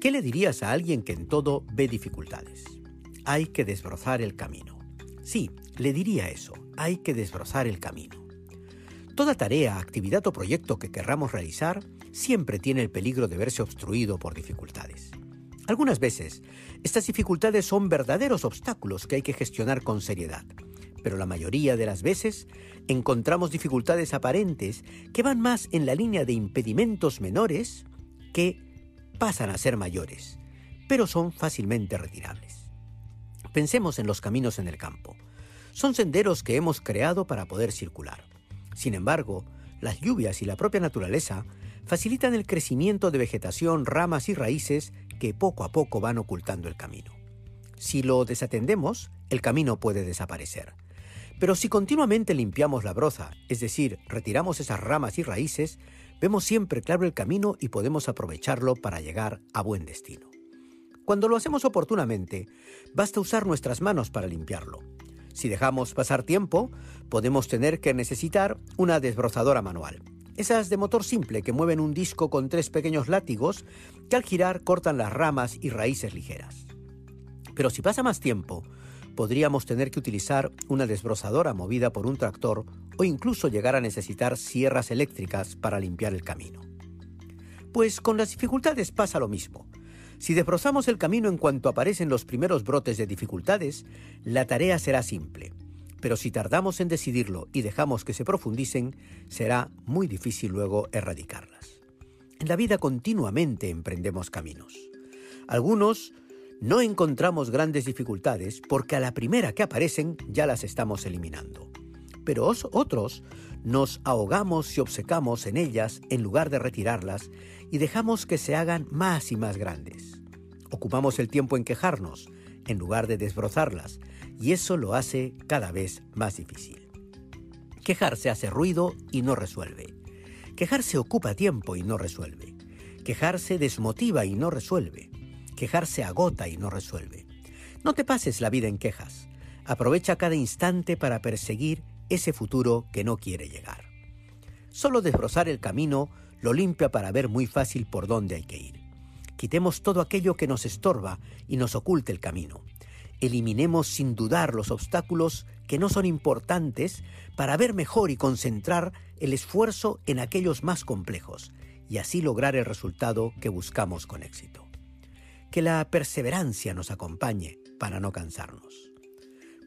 qué le dirías a alguien que en todo ve dificultades? Hay que desbrozar el camino. Sí, le diría eso, hay que desbrozar el camino. Toda tarea, actividad o proyecto que querramos realizar siempre tiene el peligro de verse obstruido por dificultades. Algunas veces, estas dificultades son verdaderos obstáculos que hay que gestionar con seriedad, pero la mayoría de las veces encontramos dificultades aparentes que van más en la línea de impedimentos menores que pasan a ser mayores, pero son fácilmente retirables. Pensemos en los caminos en el campo. Son senderos que hemos creado para poder circular. Sin embargo, las lluvias y la propia naturaleza facilitan el crecimiento de vegetación, ramas y raíces que poco a poco van ocultando el camino. Si lo desatendemos, el camino puede desaparecer. Pero si continuamente limpiamos la broza, es decir, retiramos esas ramas y raíces, vemos siempre claro el camino y podemos aprovecharlo para llegar a buen destino. Cuando lo hacemos oportunamente, basta usar nuestras manos para limpiarlo. Si dejamos pasar tiempo, podemos tener que necesitar una desbrozadora manual. Esas de motor simple que mueven un disco con tres pequeños látigos que al girar cortan las ramas y raíces ligeras. Pero si pasa más tiempo, podríamos tener que utilizar una desbrozadora movida por un tractor o incluso llegar a necesitar sierras eléctricas para limpiar el camino. Pues con las dificultades pasa lo mismo. Si desbrozamos el camino en cuanto aparecen los primeros brotes de dificultades, la tarea será simple. Pero si tardamos en decidirlo y dejamos que se profundicen, será muy difícil luego erradicarlas. En la vida continuamente emprendemos caminos. Algunos no encontramos grandes dificultades porque a la primera que aparecen ya las estamos eliminando. Pero otros nos ahogamos y obcecamos en ellas en lugar de retirarlas y dejamos que se hagan más y más grandes. Ocupamos el tiempo en quejarnos en lugar de desbrozarlas y eso lo hace cada vez más difícil. Quejarse hace ruido y no resuelve. Quejarse ocupa tiempo y no resuelve. Quejarse desmotiva y no resuelve. Quejarse agota y no resuelve. No te pases la vida en quejas. Aprovecha cada instante para perseguir ese futuro que no quiere llegar. Solo desbrozar el camino lo limpia para ver muy fácil por dónde hay que ir. Quitemos todo aquello que nos estorba y nos oculte el camino. Eliminemos sin dudar los obstáculos que no son importantes para ver mejor y concentrar el esfuerzo en aquellos más complejos y así lograr el resultado que buscamos con éxito que la perseverancia nos acompañe para no cansarnos.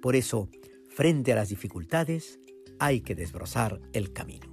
Por eso, frente a las dificultades, hay que desbrozar el camino.